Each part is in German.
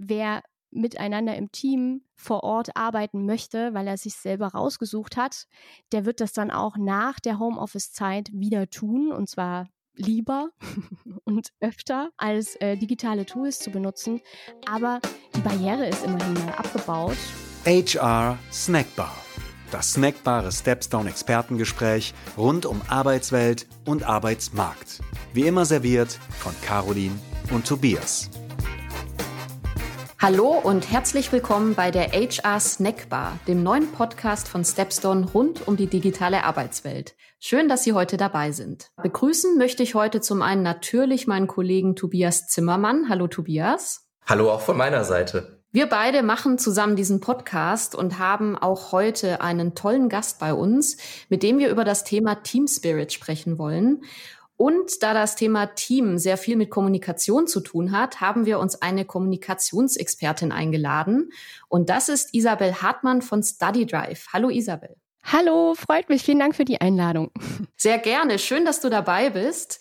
wer miteinander im Team vor Ort arbeiten möchte, weil er sich selber rausgesucht hat, der wird das dann auch nach der Homeoffice-Zeit wieder tun und zwar lieber und öfter als äh, digitale Tools zu benutzen. Aber die Barriere ist immerhin mal abgebaut. HR Snackbar. Das snackbare Stepstone Expertengespräch rund um Arbeitswelt und Arbeitsmarkt. Wie immer serviert von Caroline und Tobias. Hallo und herzlich willkommen bei der HR Snackbar, dem neuen Podcast von Stepstone rund um die digitale Arbeitswelt. Schön, dass Sie heute dabei sind. Begrüßen möchte ich heute zum einen natürlich meinen Kollegen Tobias Zimmermann. Hallo Tobias. Hallo auch von meiner Seite. Wir beide machen zusammen diesen Podcast und haben auch heute einen tollen Gast bei uns, mit dem wir über das Thema Team Spirit sprechen wollen. Und da das Thema Team sehr viel mit Kommunikation zu tun hat, haben wir uns eine Kommunikationsexpertin eingeladen. Und das ist Isabel Hartmann von Study Drive. Hallo Isabel. Hallo, freut mich. Vielen Dank für die Einladung. Sehr gerne. Schön, dass du dabei bist.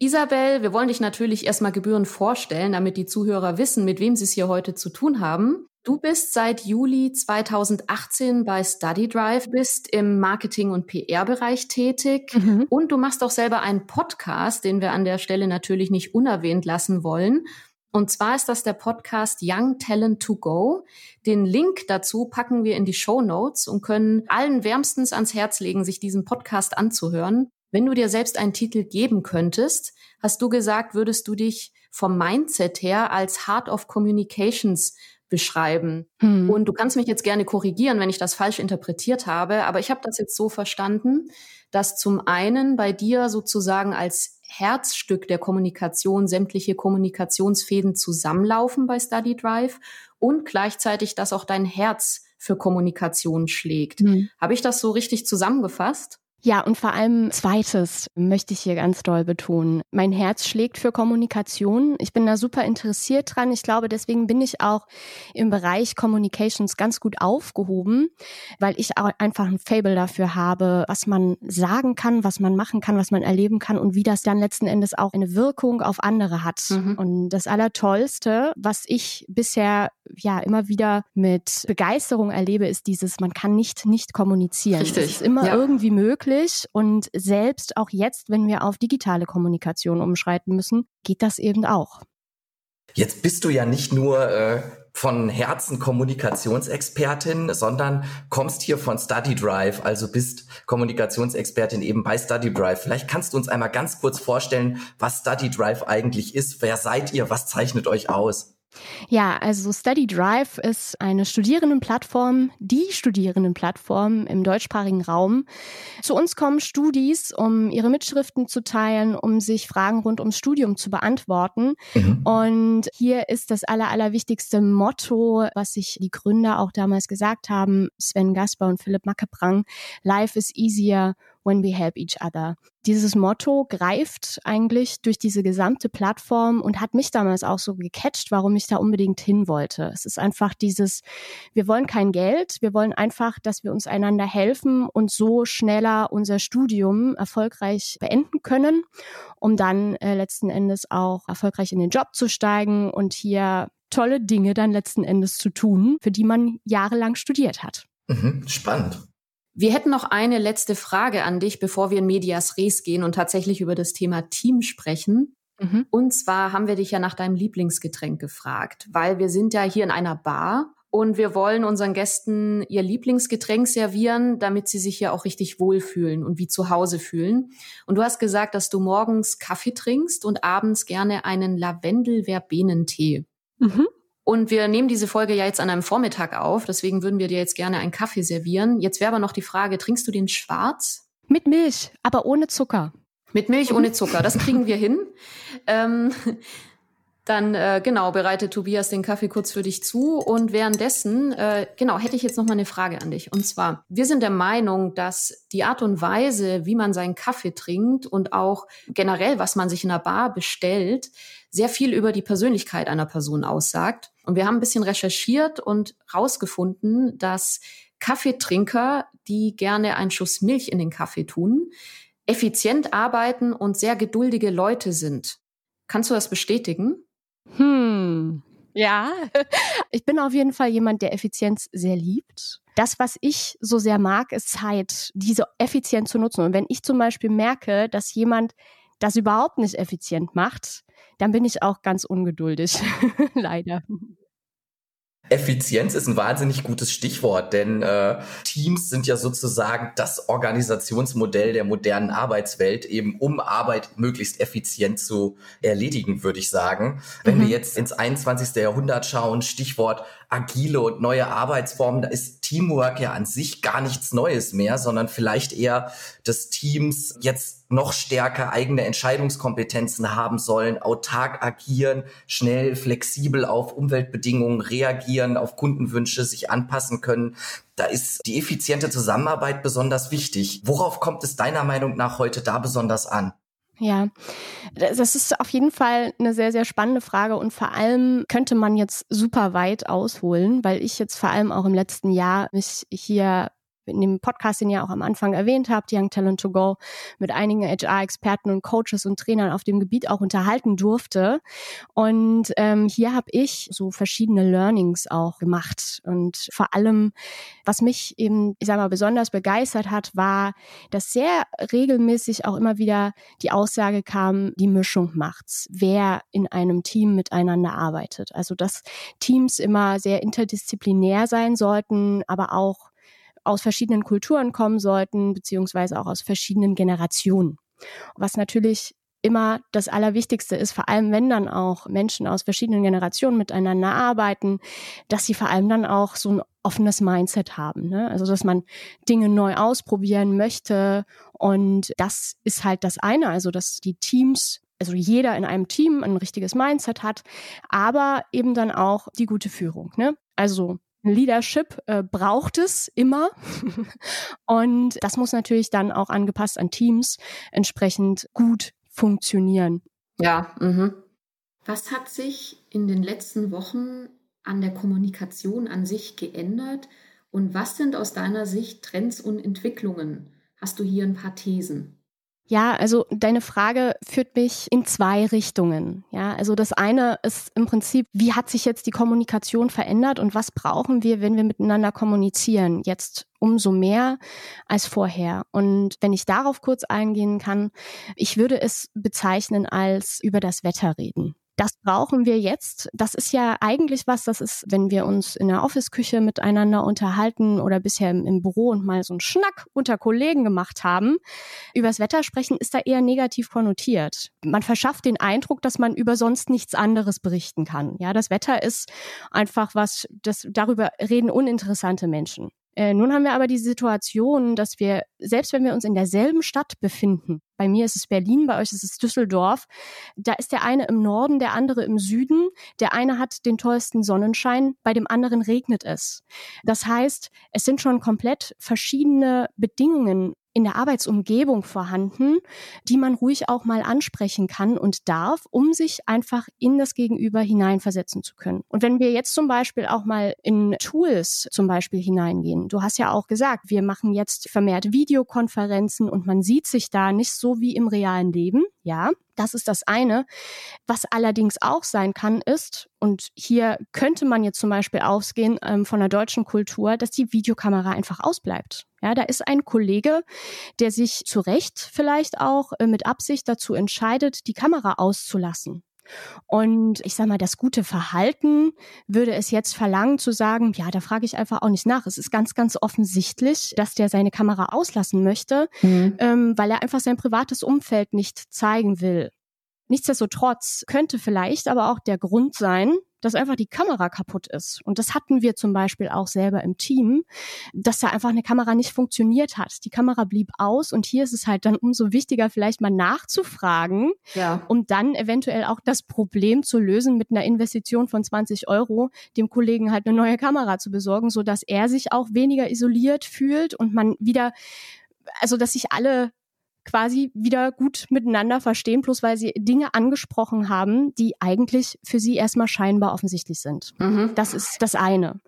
Isabel, wir wollen dich natürlich erstmal gebührend vorstellen, damit die Zuhörer wissen, mit wem sie es hier heute zu tun haben. Du bist seit Juli 2018 bei Study Drive, bist im Marketing- und PR-Bereich tätig mhm. und du machst auch selber einen Podcast, den wir an der Stelle natürlich nicht unerwähnt lassen wollen. Und zwar ist das der Podcast Young Talent to Go. Den Link dazu packen wir in die Show Notes und können allen wärmstens ans Herz legen, sich diesen Podcast anzuhören. Wenn du dir selbst einen Titel geben könntest, hast du gesagt, würdest du dich vom Mindset her als Heart of Communications beschreiben. Hm. Und du kannst mich jetzt gerne korrigieren, wenn ich das falsch interpretiert habe, aber ich habe das jetzt so verstanden, dass zum einen bei dir sozusagen als Herzstück der Kommunikation sämtliche Kommunikationsfäden zusammenlaufen bei Study Drive und gleichzeitig, dass auch dein Herz für Kommunikation schlägt. Hm. Habe ich das so richtig zusammengefasst? Ja, und vor allem zweites möchte ich hier ganz doll betonen. Mein Herz schlägt für Kommunikation. Ich bin da super interessiert dran. Ich glaube, deswegen bin ich auch im Bereich Communications ganz gut aufgehoben, weil ich auch einfach ein Fable dafür habe, was man sagen kann, was man machen kann, was man erleben kann und wie das dann letzten Endes auch eine Wirkung auf andere hat. Mhm. Und das Allertollste, was ich bisher ja immer wieder mit Begeisterung erlebe, ist dieses, man kann nicht nicht kommunizieren. Richtig. Es ist immer ja. irgendwie möglich möglich. Und selbst auch jetzt, wenn wir auf digitale Kommunikation umschreiten müssen, geht das eben auch. Jetzt bist du ja nicht nur äh, von Herzen Kommunikationsexpertin, sondern kommst hier von Study Drive, also bist Kommunikationsexpertin eben bei Study Drive. Vielleicht kannst du uns einmal ganz kurz vorstellen, was Study Drive eigentlich ist. Wer seid ihr? Was zeichnet euch aus? Ja, also Study Drive ist eine Studierendenplattform, die Studierendenplattform im deutschsprachigen Raum. Zu uns kommen Studis, um ihre Mitschriften zu teilen, um sich Fragen rund ums Studium zu beantworten. Mhm. Und hier ist das aller, allerwichtigste Motto, was sich die Gründer auch damals gesagt haben, Sven Gasper und Philipp Mackebrang, Life is easier when we help each other. Dieses Motto greift eigentlich durch diese gesamte Plattform und hat mich damals auch so gecatcht, warum ich da unbedingt hin wollte. Es ist einfach dieses, wir wollen kein Geld, wir wollen einfach, dass wir uns einander helfen und so schneller unser Studium erfolgreich beenden können, um dann äh, letzten Endes auch erfolgreich in den Job zu steigen und hier tolle Dinge dann letzten Endes zu tun, für die man jahrelang studiert hat. Mhm, spannend. Wir hätten noch eine letzte Frage an dich, bevor wir in Medias Res gehen und tatsächlich über das Thema Team sprechen. Mhm. Und zwar haben wir dich ja nach deinem Lieblingsgetränk gefragt, weil wir sind ja hier in einer Bar und wir wollen unseren Gästen ihr Lieblingsgetränk servieren, damit sie sich ja auch richtig wohlfühlen und wie zu Hause fühlen. Und du hast gesagt, dass du morgens Kaffee trinkst und abends gerne einen Lavendel-Verbenentee. Mhm. Und wir nehmen diese Folge ja jetzt an einem Vormittag auf, deswegen würden wir dir jetzt gerne einen Kaffee servieren. Jetzt wäre aber noch die Frage, trinkst du den schwarz? Mit Milch, aber ohne Zucker. Mit Milch ohne Zucker, das kriegen wir hin. Ähm, dann äh, genau bereitet Tobias den Kaffee kurz für dich zu und währenddessen äh, genau hätte ich jetzt noch mal eine Frage an dich und zwar wir sind der Meinung, dass die Art und Weise, wie man seinen Kaffee trinkt und auch generell was man sich in einer Bar bestellt, sehr viel über die Persönlichkeit einer Person aussagt und wir haben ein bisschen recherchiert und rausgefunden, dass Kaffeetrinker, die gerne einen Schuss Milch in den Kaffee tun, effizient arbeiten und sehr geduldige Leute sind. Kannst du das bestätigen? Hm. Ja, ich bin auf jeden Fall jemand, der Effizienz sehr liebt. Das, was ich so sehr mag, ist Zeit, diese effizient zu nutzen. Und wenn ich zum Beispiel merke, dass jemand das überhaupt nicht effizient macht, dann bin ich auch ganz ungeduldig, leider. Effizienz ist ein wahnsinnig gutes Stichwort, denn äh, Teams sind ja sozusagen das Organisationsmodell der modernen Arbeitswelt, eben um Arbeit möglichst effizient zu erledigen, würde ich sagen. Wenn mhm. wir jetzt ins 21. Jahrhundert schauen, Stichwort agile und neue Arbeitsformen, da ist Teamwork ja an sich gar nichts Neues mehr, sondern vielleicht eher, dass Teams jetzt noch stärker eigene Entscheidungskompetenzen haben sollen, autark agieren, schnell, flexibel auf Umweltbedingungen reagieren, auf Kundenwünsche sich anpassen können. Da ist die effiziente Zusammenarbeit besonders wichtig. Worauf kommt es deiner Meinung nach heute da besonders an? Ja, das ist auf jeden Fall eine sehr, sehr spannende Frage und vor allem könnte man jetzt super weit ausholen, weil ich jetzt vor allem auch im letzten Jahr mich hier in dem Podcast, den ihr auch am Anfang erwähnt habt, Young Talent to Go, mit einigen HR-Experten und Coaches und Trainern auf dem Gebiet auch unterhalten durfte. Und ähm, hier habe ich so verschiedene Learnings auch gemacht. Und vor allem, was mich eben, ich sag mal, besonders begeistert hat, war, dass sehr regelmäßig auch immer wieder die Aussage kam, die Mischung macht's, wer in einem Team miteinander arbeitet. Also dass Teams immer sehr interdisziplinär sein sollten, aber auch aus verschiedenen Kulturen kommen sollten, beziehungsweise auch aus verschiedenen Generationen. Was natürlich immer das Allerwichtigste ist, vor allem wenn dann auch Menschen aus verschiedenen Generationen miteinander arbeiten, dass sie vor allem dann auch so ein offenes Mindset haben. Ne? Also dass man Dinge neu ausprobieren möchte. Und das ist halt das eine, also dass die Teams also jeder in einem Team ein richtiges Mindset hat, aber eben dann auch die gute Führung. Ne? Also Leadership äh, braucht es immer. und das muss natürlich dann auch angepasst an Teams entsprechend gut funktionieren. Ja. Mhm. Was hat sich in den letzten Wochen an der Kommunikation an sich geändert? Und was sind aus deiner Sicht Trends und Entwicklungen? Hast du hier ein paar Thesen? Ja, also deine Frage führt mich in zwei Richtungen. Ja, also das eine ist im Prinzip, wie hat sich jetzt die Kommunikation verändert und was brauchen wir, wenn wir miteinander kommunizieren? Jetzt umso mehr als vorher. Und wenn ich darauf kurz eingehen kann, ich würde es bezeichnen als über das Wetter reden. Das brauchen wir jetzt. Das ist ja eigentlich was, das ist, wenn wir uns in der Office-Küche miteinander unterhalten oder bisher im, Büro und mal so einen Schnack unter Kollegen gemacht haben. Übers Wetter sprechen ist da eher negativ konnotiert. Man verschafft den Eindruck, dass man über sonst nichts anderes berichten kann. Ja, das Wetter ist einfach was, das, darüber reden uninteressante Menschen. Äh, nun haben wir aber die Situation, dass wir, selbst wenn wir uns in derselben Stadt befinden, bei mir ist es Berlin, bei euch ist es Düsseldorf, da ist der eine im Norden, der andere im Süden, der eine hat den tollsten Sonnenschein, bei dem anderen regnet es. Das heißt, es sind schon komplett verschiedene Bedingungen in der Arbeitsumgebung vorhanden, die man ruhig auch mal ansprechen kann und darf, um sich einfach in das Gegenüber hineinversetzen zu können. Und wenn wir jetzt zum Beispiel auch mal in Tools zum Beispiel hineingehen, du hast ja auch gesagt, wir machen jetzt vermehrt Videokonferenzen und man sieht sich da nicht so wie im realen Leben, ja. Das ist das eine. Was allerdings auch sein kann, ist, und hier könnte man jetzt zum Beispiel ausgehen ähm, von der deutschen Kultur, dass die Videokamera einfach ausbleibt. Ja, da ist ein Kollege, der sich zu Recht vielleicht auch äh, mit Absicht dazu entscheidet, die Kamera auszulassen. Und ich sage mal, das gute Verhalten würde es jetzt verlangen zu sagen, ja, da frage ich einfach auch nicht nach. Es ist ganz, ganz offensichtlich, dass der seine Kamera auslassen möchte, mhm. ähm, weil er einfach sein privates Umfeld nicht zeigen will. Nichtsdestotrotz könnte vielleicht aber auch der Grund sein, dass einfach die Kamera kaputt ist. Und das hatten wir zum Beispiel auch selber im Team, dass da einfach eine Kamera nicht funktioniert hat. Die Kamera blieb aus und hier ist es halt dann umso wichtiger, vielleicht mal nachzufragen, ja. um dann eventuell auch das Problem zu lösen mit einer Investition von 20 Euro, dem Kollegen halt eine neue Kamera zu besorgen, so dass er sich auch weniger isoliert fühlt und man wieder also dass sich alle quasi wieder gut miteinander verstehen, bloß weil sie Dinge angesprochen haben, die eigentlich für sie erstmal scheinbar offensichtlich sind. Mhm. Das ist das eine.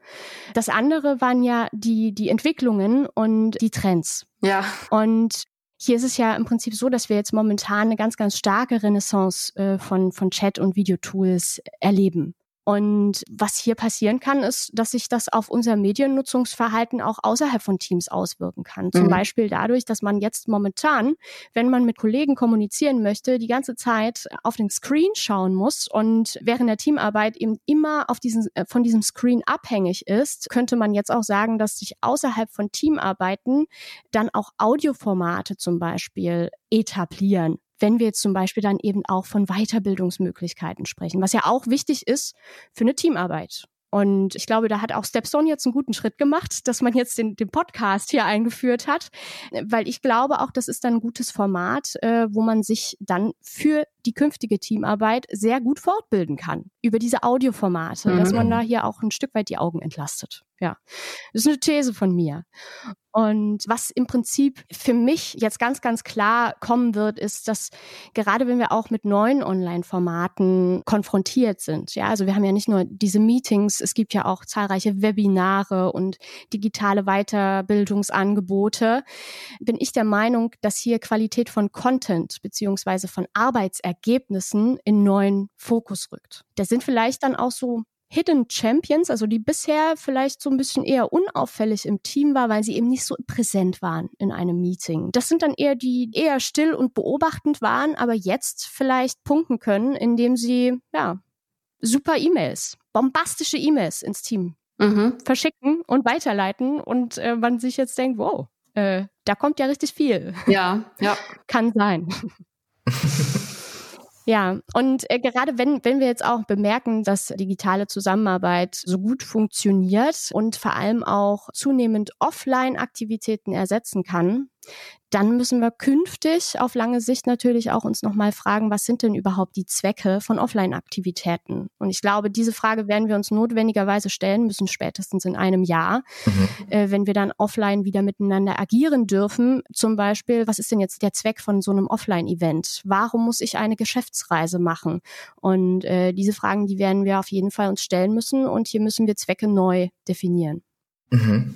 Das andere waren ja die, die Entwicklungen und die Trends. Ja. Und hier ist es ja im Prinzip so, dass wir jetzt momentan eine ganz, ganz starke Renaissance äh, von, von Chat- und Videotools erleben. Und was hier passieren kann, ist, dass sich das auf unser Mediennutzungsverhalten auch außerhalb von Teams auswirken kann. Zum mhm. Beispiel dadurch, dass man jetzt momentan, wenn man mit Kollegen kommunizieren möchte, die ganze Zeit auf den Screen schauen muss und während der Teamarbeit eben immer auf diesen, äh, von diesem Screen abhängig ist, könnte man jetzt auch sagen, dass sich außerhalb von Teamarbeiten dann auch Audioformate zum Beispiel etablieren wenn wir jetzt zum Beispiel dann eben auch von Weiterbildungsmöglichkeiten sprechen, was ja auch wichtig ist für eine Teamarbeit. Und ich glaube, da hat auch Stepstone jetzt einen guten Schritt gemacht, dass man jetzt den, den Podcast hier eingeführt hat, weil ich glaube auch, das ist dann ein gutes Format, äh, wo man sich dann für die künftige Teamarbeit sehr gut fortbilden kann über diese Audioformate, mhm. dass man da hier auch ein Stück weit die Augen entlastet. Ja, das ist eine These von mir. Und was im Prinzip für mich jetzt ganz, ganz klar kommen wird, ist, dass gerade wenn wir auch mit neuen Online-Formaten konfrontiert sind, ja, also wir haben ja nicht nur diese Meetings, es gibt ja auch zahlreiche Webinare und digitale Weiterbildungsangebote, bin ich der Meinung, dass hier Qualität von Content beziehungsweise von Arbeitsergebnissen in neuen Fokus rückt. Da sind vielleicht dann auch so Hidden Champions, also die bisher vielleicht so ein bisschen eher unauffällig im Team war, weil sie eben nicht so präsent waren in einem Meeting. Das sind dann eher die eher still und beobachtend waren, aber jetzt vielleicht punkten können, indem sie ja super E-Mails, bombastische E-Mails ins Team mhm. verschicken und weiterleiten und äh, man sich jetzt denkt, wow, äh, da kommt ja richtig viel. Ja, ja. Kann sein. Ja, und äh, gerade wenn, wenn wir jetzt auch bemerken, dass digitale Zusammenarbeit so gut funktioniert und vor allem auch zunehmend Offline-Aktivitäten ersetzen kann, dann müssen wir künftig auf lange Sicht natürlich auch uns nochmal fragen, was sind denn überhaupt die Zwecke von Offline-Aktivitäten? Und ich glaube, diese Frage werden wir uns notwendigerweise stellen müssen, spätestens in einem Jahr, mhm. äh, wenn wir dann offline wieder miteinander agieren dürfen. Zum Beispiel, was ist denn jetzt der Zweck von so einem Offline-Event? Warum muss ich eine Geschäftsreise machen? Und äh, diese Fragen, die werden wir auf jeden Fall uns stellen müssen und hier müssen wir Zwecke neu definieren. Mhm.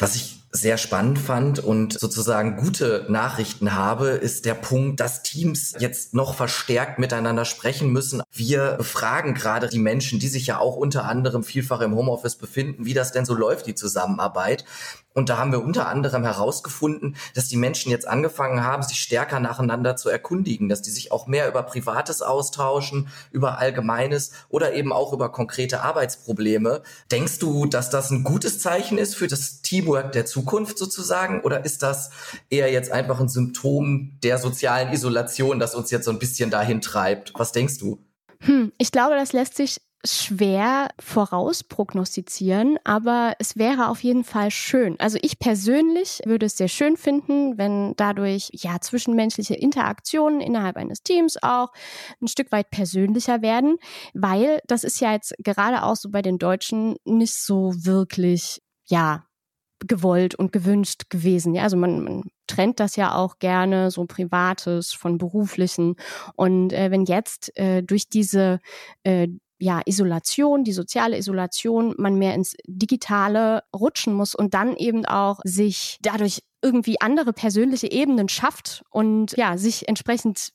Was ich sehr spannend fand und sozusagen gute Nachrichten habe, ist der Punkt, dass Teams jetzt noch verstärkt miteinander sprechen müssen. Wir befragen gerade die Menschen, die sich ja auch unter anderem vielfach im Homeoffice befinden, wie das denn so läuft, die Zusammenarbeit. Und da haben wir unter anderem herausgefunden, dass die Menschen jetzt angefangen haben, sich stärker nacheinander zu erkundigen, dass die sich auch mehr über Privates austauschen, über Allgemeines oder eben auch über konkrete Arbeitsprobleme. Denkst du, dass das ein gutes Zeichen ist für das Teamwork der Zukunft sozusagen? Oder ist das eher jetzt einfach ein Symptom der sozialen Isolation, das uns jetzt so ein bisschen dahin treibt? Was denkst du? Hm, ich glaube, das lässt sich schwer vorausprognostizieren, aber es wäre auf jeden Fall schön. Also ich persönlich würde es sehr schön finden, wenn dadurch ja zwischenmenschliche Interaktionen innerhalb eines Teams auch ein Stück weit persönlicher werden, weil das ist ja jetzt gerade auch so bei den Deutschen nicht so wirklich ja gewollt und gewünscht gewesen. Ja, also man, man trennt das ja auch gerne, so Privates von Beruflichen. Und äh, wenn jetzt äh, durch diese äh, ja, Isolation, die soziale Isolation, man mehr ins Digitale rutschen muss und dann eben auch sich dadurch irgendwie andere persönliche Ebenen schafft und ja, sich entsprechend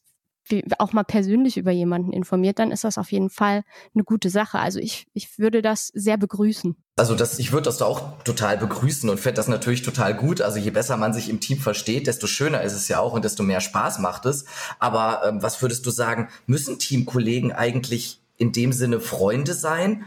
auch mal persönlich über jemanden informiert, dann ist das auf jeden Fall eine gute Sache. Also ich, ich würde das sehr begrüßen. Also das, ich würde das auch total begrüßen und fände das natürlich total gut. Also je besser man sich im Team versteht, desto schöner ist es ja auch und desto mehr Spaß macht es. Aber ähm, was würdest du sagen, müssen Teamkollegen eigentlich in dem Sinne Freunde sein?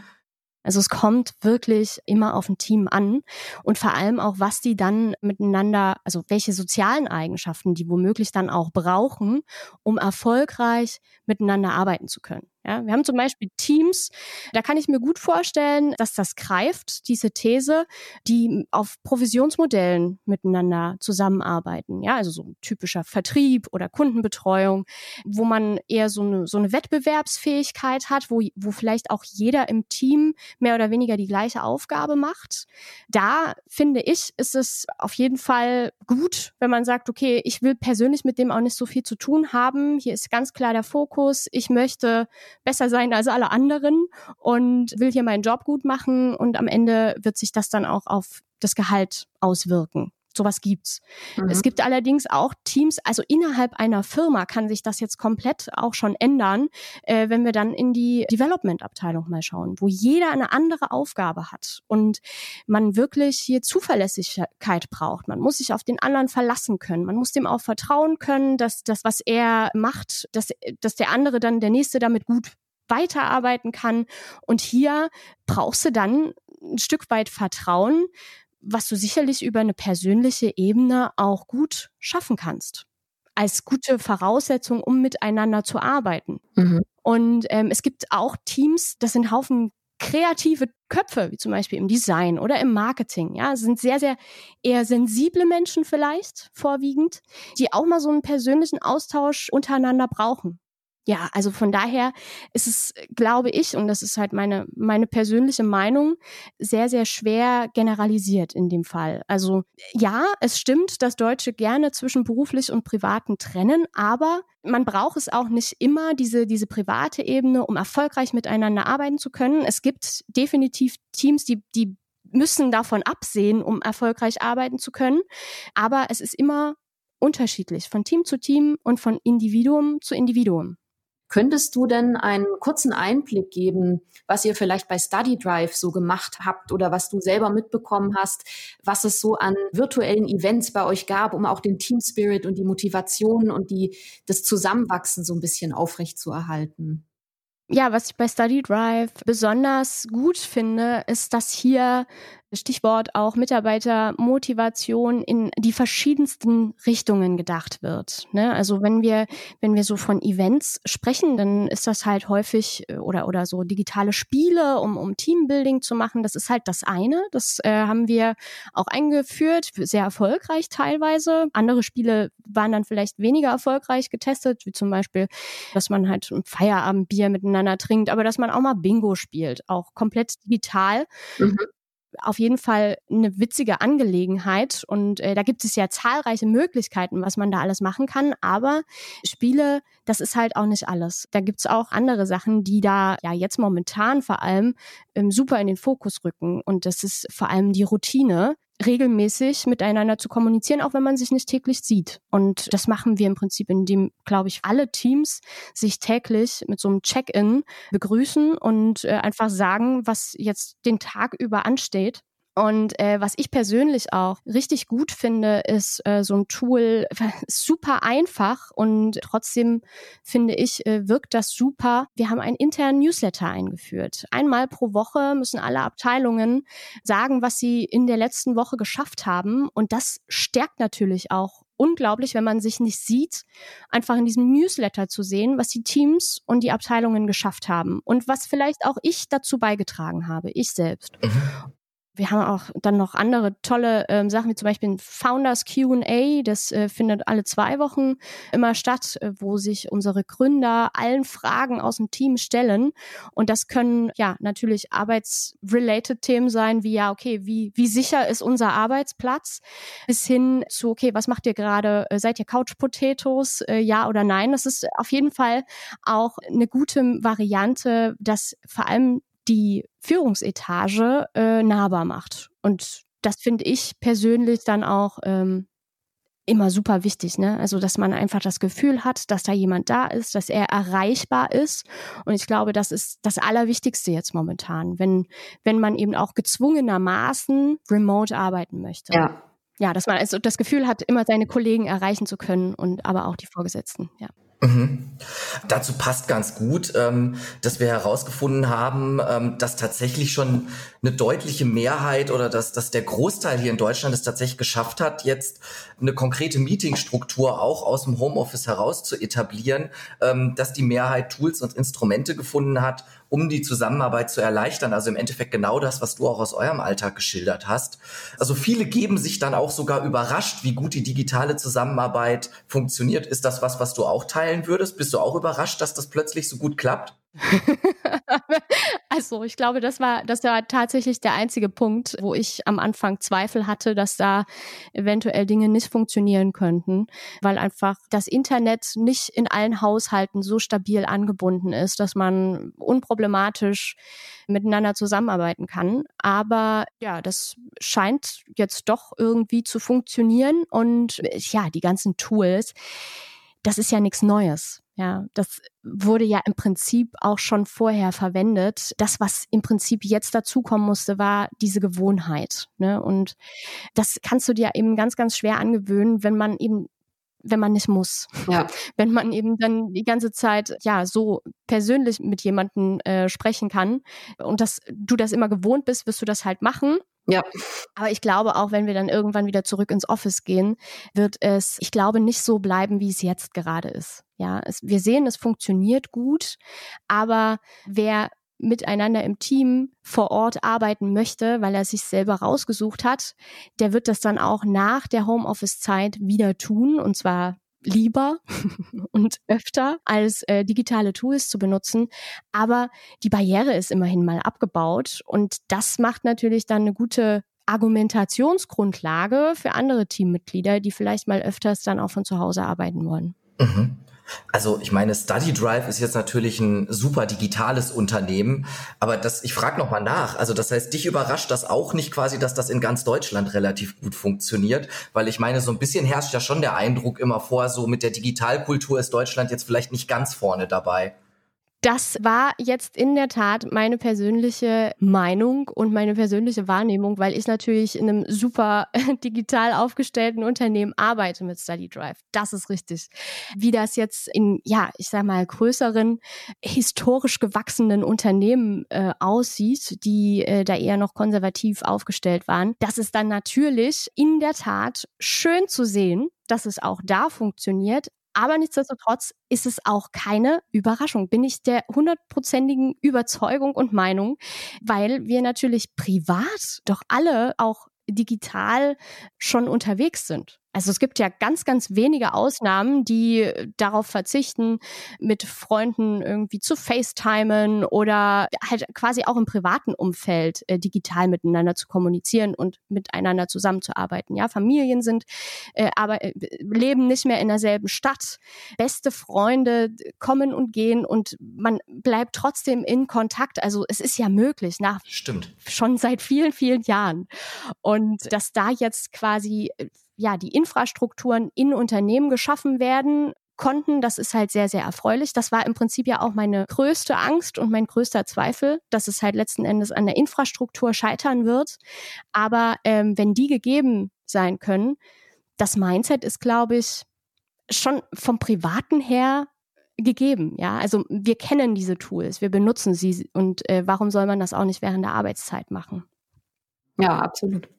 Also es kommt wirklich immer auf ein Team an und vor allem auch, was die dann miteinander, also welche sozialen Eigenschaften die womöglich dann auch brauchen, um erfolgreich miteinander arbeiten zu können. Ja, wir haben zum Beispiel Teams, da kann ich mir gut vorstellen, dass das greift, diese These, die auf Provisionsmodellen miteinander zusammenarbeiten. Ja, also so ein typischer Vertrieb oder Kundenbetreuung, wo man eher so eine, so eine Wettbewerbsfähigkeit hat, wo, wo vielleicht auch jeder im Team mehr oder weniger die gleiche Aufgabe macht. Da finde ich, ist es auf jeden Fall gut, wenn man sagt, okay, ich will persönlich mit dem auch nicht so viel zu tun haben. Hier ist ganz klar der Fokus. Ich möchte besser sein als alle anderen und will hier meinen Job gut machen und am Ende wird sich das dann auch auf das Gehalt auswirken. Sowas gibt's. Mhm. Es gibt allerdings auch Teams, also innerhalb einer Firma kann sich das jetzt komplett auch schon ändern, äh, wenn wir dann in die Development-Abteilung mal schauen, wo jeder eine andere Aufgabe hat und man wirklich hier Zuverlässigkeit braucht. Man muss sich auf den anderen verlassen können. Man muss dem auch vertrauen können, dass das, was er macht, dass, dass der andere dann, der nächste damit gut weiterarbeiten kann. Und hier brauchst du dann ein Stück weit Vertrauen, was du sicherlich über eine persönliche Ebene auch gut schaffen kannst. Als gute Voraussetzung, um miteinander zu arbeiten. Mhm. Und ähm, es gibt auch Teams, das sind Haufen kreative Köpfe, wie zum Beispiel im Design oder im Marketing, ja, sind sehr, sehr eher sensible Menschen vielleicht vorwiegend, die auch mal so einen persönlichen Austausch untereinander brauchen ja, also von daher ist es, glaube ich, und das ist halt meine, meine persönliche Meinung, sehr, sehr schwer generalisiert in dem Fall. Also ja, es stimmt, dass Deutsche gerne zwischen beruflich und privaten trennen, aber man braucht es auch nicht immer, diese, diese private Ebene, um erfolgreich miteinander arbeiten zu können. Es gibt definitiv Teams, die, die müssen davon absehen, um erfolgreich arbeiten zu können. Aber es ist immer unterschiedlich von Team zu Team und von Individuum zu Individuum. Könntest du denn einen kurzen Einblick geben, was ihr vielleicht bei Study Drive so gemacht habt oder was du selber mitbekommen hast, was es so an virtuellen Events bei euch gab, um auch den Team Spirit und die Motivation und die, das Zusammenwachsen so ein bisschen aufrecht zu erhalten? Ja, was ich bei Study Drive besonders gut finde, ist, dass hier Stichwort auch Mitarbeitermotivation in die verschiedensten Richtungen gedacht wird. Ne? Also wenn wir, wenn wir so von Events sprechen, dann ist das halt häufig äh, oder, oder so digitale Spiele, um, um Teambuilding zu machen. Das ist halt das eine. Das äh, haben wir auch eingeführt, sehr erfolgreich teilweise. Andere Spiele waren dann vielleicht weniger erfolgreich getestet, wie zum Beispiel, dass man halt ein Feierabendbier miteinander trinkt, aber dass man auch mal Bingo spielt, auch komplett digital. Mhm auf jeden Fall eine witzige Angelegenheit und äh, da gibt es ja zahlreiche Möglichkeiten, was man da alles machen kann, aber Spiele, das ist halt auch nicht alles. Da gibt es auch andere Sachen, die da ja jetzt momentan vor allem ähm, super in den Fokus rücken und das ist vor allem die Routine, regelmäßig miteinander zu kommunizieren, auch wenn man sich nicht täglich sieht. Und das machen wir im Prinzip, indem, glaube ich, alle Teams sich täglich mit so einem Check-in begrüßen und äh, einfach sagen, was jetzt den Tag über ansteht. Und äh, was ich persönlich auch richtig gut finde, ist äh, so ein Tool, super einfach und trotzdem finde ich, äh, wirkt das super. Wir haben einen internen Newsletter eingeführt. Einmal pro Woche müssen alle Abteilungen sagen, was sie in der letzten Woche geschafft haben. Und das stärkt natürlich auch unglaublich, wenn man sich nicht sieht, einfach in diesem Newsletter zu sehen, was die Teams und die Abteilungen geschafft haben und was vielleicht auch ich dazu beigetragen habe, ich selbst. Mhm wir haben auch dann noch andere tolle ähm, Sachen, wie zum Beispiel ein Founders QA. Das äh, findet alle zwei Wochen immer statt, äh, wo sich unsere Gründer allen Fragen aus dem Team stellen. Und das können ja natürlich arbeitsrelated Themen sein, wie ja, okay, wie, wie sicher ist unser Arbeitsplatz? Bis hin zu, okay, was macht ihr gerade? Äh, seid ihr Couch Potatoes? Äh, ja oder nein? Das ist auf jeden Fall auch eine gute Variante, dass vor allem die Führungsetage äh, nahbar macht. Und das finde ich persönlich dann auch ähm, immer super wichtig, ne? Also, dass man einfach das Gefühl hat, dass da jemand da ist, dass er erreichbar ist. Und ich glaube, das ist das Allerwichtigste jetzt momentan, wenn, wenn man eben auch gezwungenermaßen remote arbeiten möchte. Ja. Ja, dass man also das Gefühl hat, immer seine Kollegen erreichen zu können und aber auch die Vorgesetzten, ja. Mhm. Dazu passt ganz gut, ähm, dass wir herausgefunden haben, ähm, dass tatsächlich schon eine deutliche Mehrheit oder dass, dass der Großteil hier in Deutschland es tatsächlich geschafft hat, jetzt eine konkrete Meetingstruktur auch aus dem Homeoffice heraus zu etablieren, ähm, dass die Mehrheit Tools und Instrumente gefunden hat, um die Zusammenarbeit zu erleichtern. Also im Endeffekt genau das, was du auch aus eurem Alltag geschildert hast. Also viele geben sich dann auch sogar überrascht, wie gut die digitale Zusammenarbeit funktioniert. Ist das was, was du auch teilen würdest? Bist du auch überrascht, dass das plötzlich so gut klappt? Also ich glaube, das war, das war tatsächlich der einzige Punkt, wo ich am Anfang Zweifel hatte, dass da eventuell Dinge nicht funktionieren könnten, weil einfach das Internet nicht in allen Haushalten so stabil angebunden ist, dass man unproblematisch miteinander zusammenarbeiten kann. Aber ja, das scheint jetzt doch irgendwie zu funktionieren und ja, die ganzen Tools, das ist ja nichts Neues. Ja, das wurde ja im Prinzip auch schon vorher verwendet. Das, was im Prinzip jetzt dazukommen musste, war diese Gewohnheit. Ne? Und das kannst du dir eben ganz, ganz schwer angewöhnen, wenn man eben wenn man nicht muss. Ja. Wenn man eben dann die ganze Zeit ja so persönlich mit jemandem äh, sprechen kann und dass du das immer gewohnt bist, wirst du das halt machen. Ja. Aber ich glaube, auch wenn wir dann irgendwann wieder zurück ins Office gehen, wird es, ich glaube, nicht so bleiben, wie es jetzt gerade ist. Ja, es, wir sehen, es funktioniert gut, aber wer miteinander im Team vor Ort arbeiten möchte, weil er sich selber rausgesucht hat, der wird das dann auch nach der Homeoffice-Zeit wieder tun und zwar lieber und öfter als äh, digitale Tools zu benutzen. Aber die Barriere ist immerhin mal abgebaut und das macht natürlich dann eine gute Argumentationsgrundlage für andere Teammitglieder, die vielleicht mal öfters dann auch von zu Hause arbeiten wollen. Mhm. Also ich meine, Study Drive ist jetzt natürlich ein super digitales Unternehmen, aber das, ich frage nochmal nach. Also das heißt, dich überrascht das auch nicht quasi, dass das in ganz Deutschland relativ gut funktioniert, weil ich meine, so ein bisschen herrscht ja schon der Eindruck immer vor, so mit der Digitalkultur ist Deutschland jetzt vielleicht nicht ganz vorne dabei. Das war jetzt in der Tat meine persönliche Meinung und meine persönliche Wahrnehmung, weil ich natürlich in einem super digital aufgestellten Unternehmen arbeite mit Study Drive. Das ist richtig. Wie das jetzt in, ja, ich sag mal, größeren, historisch gewachsenen Unternehmen äh, aussieht, die äh, da eher noch konservativ aufgestellt waren, das ist dann natürlich in der Tat schön zu sehen, dass es auch da funktioniert, aber nichtsdestotrotz ist es auch keine Überraschung, bin ich der hundertprozentigen Überzeugung und Meinung, weil wir natürlich privat doch alle auch digital schon unterwegs sind. Also es gibt ja ganz, ganz wenige Ausnahmen, die darauf verzichten, mit Freunden irgendwie zu FaceTimen oder halt quasi auch im privaten Umfeld äh, digital miteinander zu kommunizieren und miteinander zusammenzuarbeiten. Ja, Familien sind, äh, aber äh, leben nicht mehr in derselben Stadt. Beste Freunde kommen und gehen und man bleibt trotzdem in Kontakt. Also es ist ja möglich nach Stimmt. schon seit vielen, vielen Jahren. Und dass da jetzt quasi ja, die Infrastrukturen in Unternehmen geschaffen werden konnten. Das ist halt sehr, sehr erfreulich. Das war im Prinzip ja auch meine größte Angst und mein größter Zweifel, dass es halt letzten Endes an der Infrastruktur scheitern wird. Aber ähm, wenn die gegeben sein können, das Mindset ist, glaube ich, schon vom Privaten her gegeben. Ja, also wir kennen diese Tools, wir benutzen sie und äh, warum soll man das auch nicht während der Arbeitszeit machen? Ja, absolut.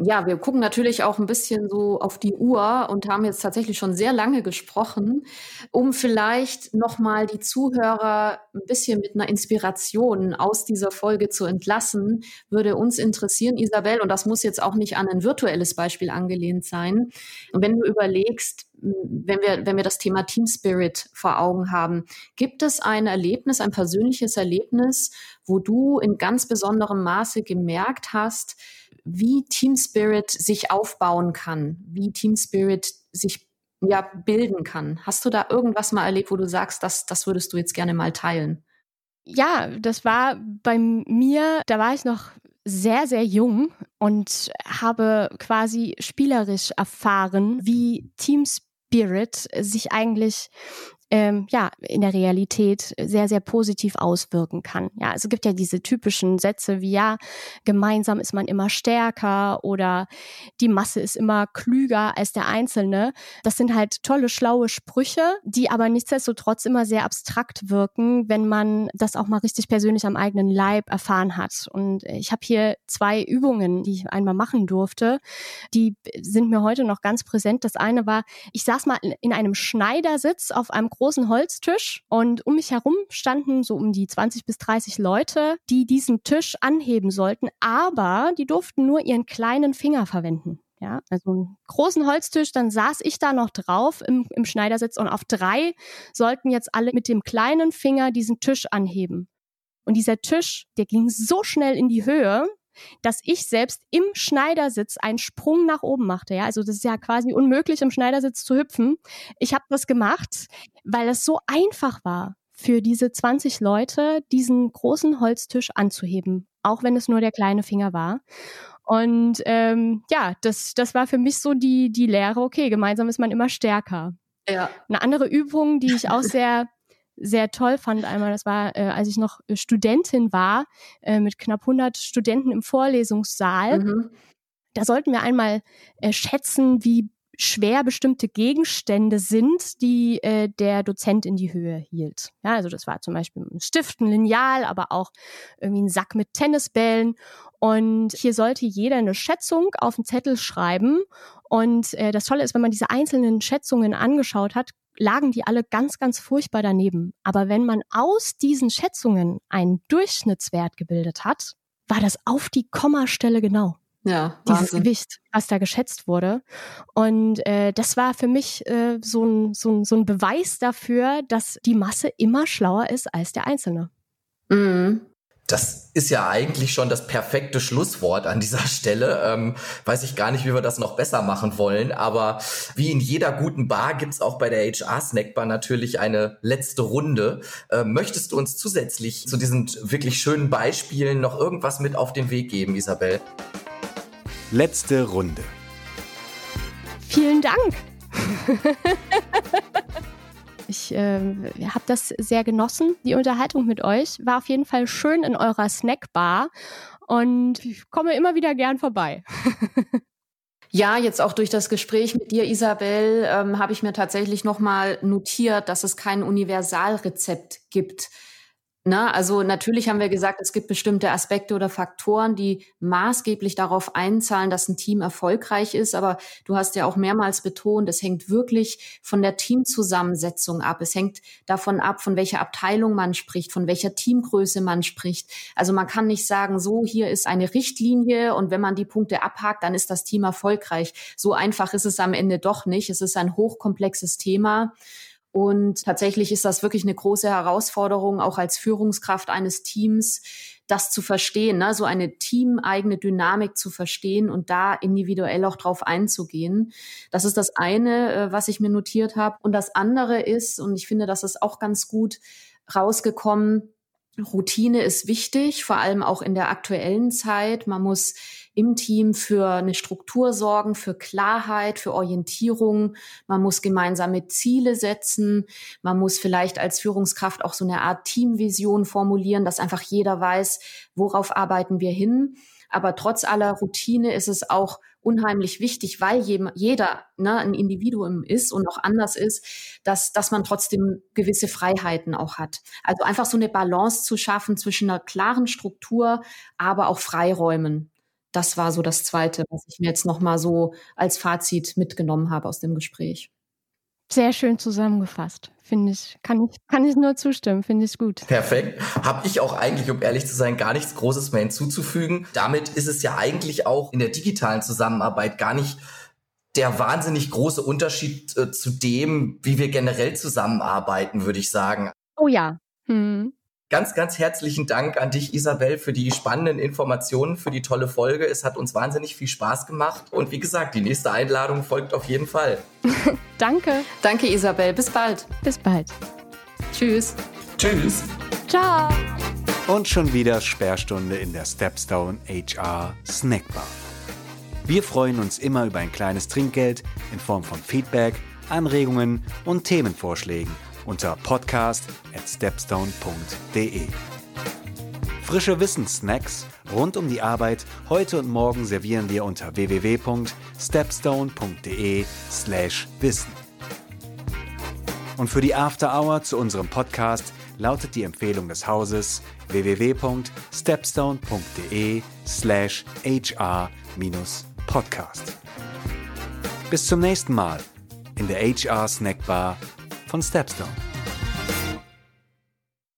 Ja, wir gucken natürlich auch ein bisschen so auf die Uhr und haben jetzt tatsächlich schon sehr lange gesprochen, um vielleicht noch mal die Zuhörer ein bisschen mit einer Inspiration aus dieser Folge zu entlassen, würde uns interessieren, Isabel, und das muss jetzt auch nicht an ein virtuelles Beispiel angelehnt sein. Wenn du überlegst, wenn wir, wenn wir das Thema Team Spirit vor Augen haben, gibt es ein Erlebnis, ein persönliches Erlebnis, wo du in ganz besonderem Maße gemerkt hast, wie Team Spirit sich aufbauen kann, wie Team Spirit sich ja bilden kann. Hast du da irgendwas mal erlebt, wo du sagst, das, das würdest du jetzt gerne mal teilen? Ja, das war bei mir, da war ich noch sehr, sehr jung und habe quasi spielerisch erfahren, wie Team Spirit sich eigentlich ähm, ja in der Realität sehr, sehr positiv auswirken kann. Ja, also es gibt ja diese typischen Sätze wie ja, gemeinsam ist man immer stärker oder die Masse ist immer klüger als der Einzelne. Das sind halt tolle, schlaue Sprüche, die aber nichtsdestotrotz immer sehr abstrakt wirken, wenn man das auch mal richtig persönlich am eigenen Leib erfahren hat. Und ich habe hier zwei Übungen, die ich einmal machen durfte, die sind mir heute noch ganz präsent. Das eine war, ich saß mal in einem Schneidersitz auf einem großen Holztisch und um mich herum standen so um die 20 bis 30 Leute, die diesen Tisch anheben sollten, aber die durften nur ihren kleinen Finger verwenden. Ja, also einen großen Holztisch, dann saß ich da noch drauf im, im Schneidersitz und auf drei sollten jetzt alle mit dem kleinen Finger diesen Tisch anheben. Und dieser Tisch, der ging so schnell in die Höhe, dass ich selbst im Schneidersitz einen Sprung nach oben machte. Ja, also das ist ja quasi unmöglich, im Schneidersitz zu hüpfen. Ich habe das gemacht, weil es so einfach war für diese 20 Leute, diesen großen Holztisch anzuheben, auch wenn es nur der kleine Finger war. Und ähm, ja, das, das war für mich so die, die Lehre, okay, gemeinsam ist man immer stärker. Ja. Eine andere Übung, die ich auch sehr sehr toll fand einmal, das war, äh, als ich noch äh, Studentin war, äh, mit knapp 100 Studenten im Vorlesungssaal. Mhm. Da sollten wir einmal äh, schätzen, wie schwer bestimmte Gegenstände sind, die äh, der Dozent in die Höhe hielt. Ja, also das war zum Beispiel ein Stift, ein Lineal, aber auch irgendwie ein Sack mit Tennisbällen. Und hier sollte jeder eine Schätzung auf den Zettel schreiben. Und äh, das Tolle ist, wenn man diese einzelnen Schätzungen angeschaut hat, lagen die alle ganz, ganz furchtbar daneben. Aber wenn man aus diesen Schätzungen einen Durchschnittswert gebildet hat, war das auf die Kommastelle genau. Ja, dieses Gewicht, was da geschätzt wurde. Und äh, das war für mich äh, so, ein, so, ein, so ein Beweis dafür, dass die Masse immer schlauer ist als der Einzelne. Mhm. Das ist ja eigentlich schon das perfekte Schlusswort an dieser Stelle. Ähm, weiß ich gar nicht, wie wir das noch besser machen wollen. Aber wie in jeder guten Bar gibt's auch bei der HR Snackbar natürlich eine letzte Runde. Ähm, möchtest du uns zusätzlich zu diesen wirklich schönen Beispielen noch irgendwas mit auf den Weg geben, Isabel? Letzte Runde. Vielen Dank. Ich äh, habe das sehr genossen. Die Unterhaltung mit euch war auf jeden Fall schön in eurer Snackbar und ich komme immer wieder gern vorbei. Ja, jetzt auch durch das Gespräch mit dir, Isabel, ähm, habe ich mir tatsächlich nochmal notiert, dass es kein Universalrezept gibt na, also natürlich haben wir gesagt, es gibt bestimmte Aspekte oder Faktoren, die maßgeblich darauf einzahlen, dass ein Team erfolgreich ist. Aber du hast ja auch mehrmals betont, es hängt wirklich von der Teamzusammensetzung ab. Es hängt davon ab, von welcher Abteilung man spricht, von welcher Teamgröße man spricht. Also man kann nicht sagen, so hier ist eine Richtlinie und wenn man die Punkte abhakt, dann ist das Team erfolgreich. So einfach ist es am Ende doch nicht. Es ist ein hochkomplexes Thema. Und tatsächlich ist das wirklich eine große Herausforderung, auch als Führungskraft eines Teams, das zu verstehen, ne? so eine teameigene Dynamik zu verstehen und da individuell auch drauf einzugehen. Das ist das eine, äh, was ich mir notiert habe. Und das andere ist, und ich finde, das ist auch ganz gut rausgekommen, Routine ist wichtig, vor allem auch in der aktuellen Zeit. Man muss im Team für eine Struktur sorgen, für Klarheit, für Orientierung. Man muss gemeinsame Ziele setzen. Man muss vielleicht als Führungskraft auch so eine Art Teamvision formulieren, dass einfach jeder weiß, worauf arbeiten wir hin. Aber trotz aller Routine ist es auch unheimlich wichtig, weil jeder ne, ein Individuum ist und auch anders ist, dass, dass man trotzdem gewisse Freiheiten auch hat. Also einfach so eine Balance zu schaffen zwischen einer klaren Struktur, aber auch Freiräumen. Das war so das Zweite, was ich mir jetzt nochmal so als Fazit mitgenommen habe aus dem Gespräch. Sehr schön zusammengefasst, finde ich. Kann ich, kann ich nur zustimmen, finde ich gut. Perfekt. Habe ich auch eigentlich, um ehrlich zu sein, gar nichts Großes mehr hinzuzufügen. Damit ist es ja eigentlich auch in der digitalen Zusammenarbeit gar nicht der wahnsinnig große Unterschied äh, zu dem, wie wir generell zusammenarbeiten, würde ich sagen. Oh ja. Hm. Ganz, ganz herzlichen Dank an dich, Isabel, für die spannenden Informationen, für die tolle Folge. Es hat uns wahnsinnig viel Spaß gemacht. Und wie gesagt, die nächste Einladung folgt auf jeden Fall. Danke. Danke, Isabel. Bis bald. Bis bald. Tschüss. Tschüss. Ciao. Und schon wieder Sperrstunde in der Stepstone HR Snackbar. Wir freuen uns immer über ein kleines Trinkgeld in Form von Feedback, Anregungen und Themenvorschlägen unter podcast at stepstone.de. Frische Wissenssnacks rund um die Arbeit heute und morgen servieren wir unter www.stepstone.de/wissen. Und für die After Hour zu unserem Podcast lautet die Empfehlung des Hauses www.stepstone.de/hr-podcast. Bis zum nächsten Mal in der HR Snackbar von Stepstone.